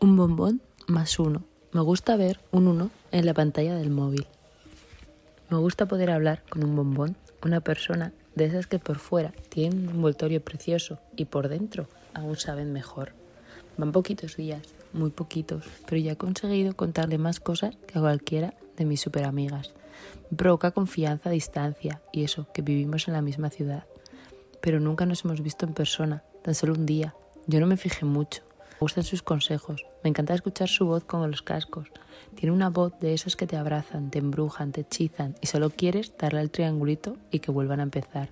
Un bombón más uno. Me gusta ver un uno en la pantalla del móvil. Me gusta poder hablar con un bombón, una persona de esas que por fuera tienen un envoltorio precioso y por dentro aún saben mejor. Van poquitos días, muy poquitos, pero ya he conseguido contarle más cosas que a cualquiera de mis superamigas. Me provoca confianza a distancia y eso, que vivimos en la misma ciudad. Pero nunca nos hemos visto en persona, tan solo un día. Yo no me fijé mucho. Me gustan sus consejos. Me encanta escuchar su voz con los cascos. Tiene una voz de esas que te abrazan, te embrujan, te hechizan y solo quieres darle al triangulito y que vuelvan a empezar.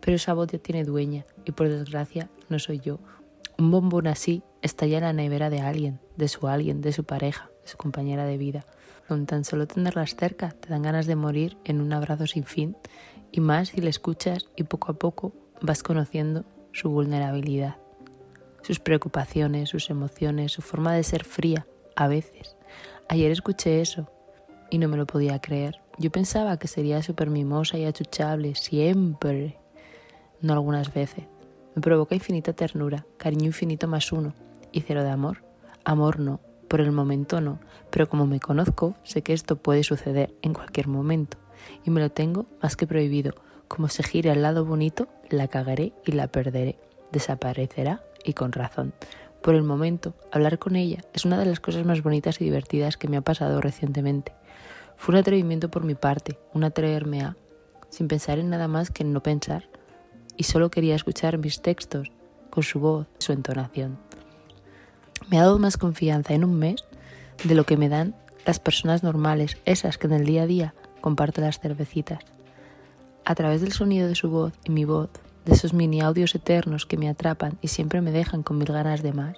Pero esa voz ya tiene dueña y por desgracia no soy yo. Un bombón así está ya en la nevera de alguien, de su alguien, de su pareja, de su compañera de vida. Con tan solo tenerlas cerca te dan ganas de morir en un abrazo sin fin y más si le escuchas y poco a poco vas conociendo su vulnerabilidad, sus preocupaciones, sus emociones, su forma de ser fría a veces. Ayer escuché eso y no me lo podía creer. Yo pensaba que sería súper mimosa y achuchable siempre, no algunas veces. Me provoca infinita ternura, cariño infinito más uno y cero de amor. Amor no, por el momento no, pero como me conozco, sé que esto puede suceder en cualquier momento y me lo tengo más que prohibido. Como se gire al lado bonito, la cagaré y la perderé. Desaparecerá y con razón. Por el momento, hablar con ella es una de las cosas más bonitas y divertidas que me ha pasado recientemente. Fue un atrevimiento por mi parte, un atreverme a, sin pensar en nada más que en no pensar, y solo quería escuchar mis textos con su voz, su entonación. Me ha dado más confianza en un mes de lo que me dan las personas normales, esas que en el día a día comparto las cervecitas. A través del sonido de su voz y mi voz, de esos mini audios eternos que me atrapan y siempre me dejan con mil ganas de más.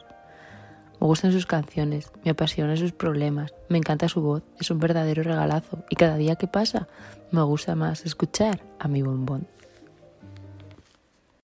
Me gustan sus canciones, me apasionan sus problemas, me encanta su voz, es un verdadero regalazo y cada día que pasa me gusta más escuchar a mi bombón.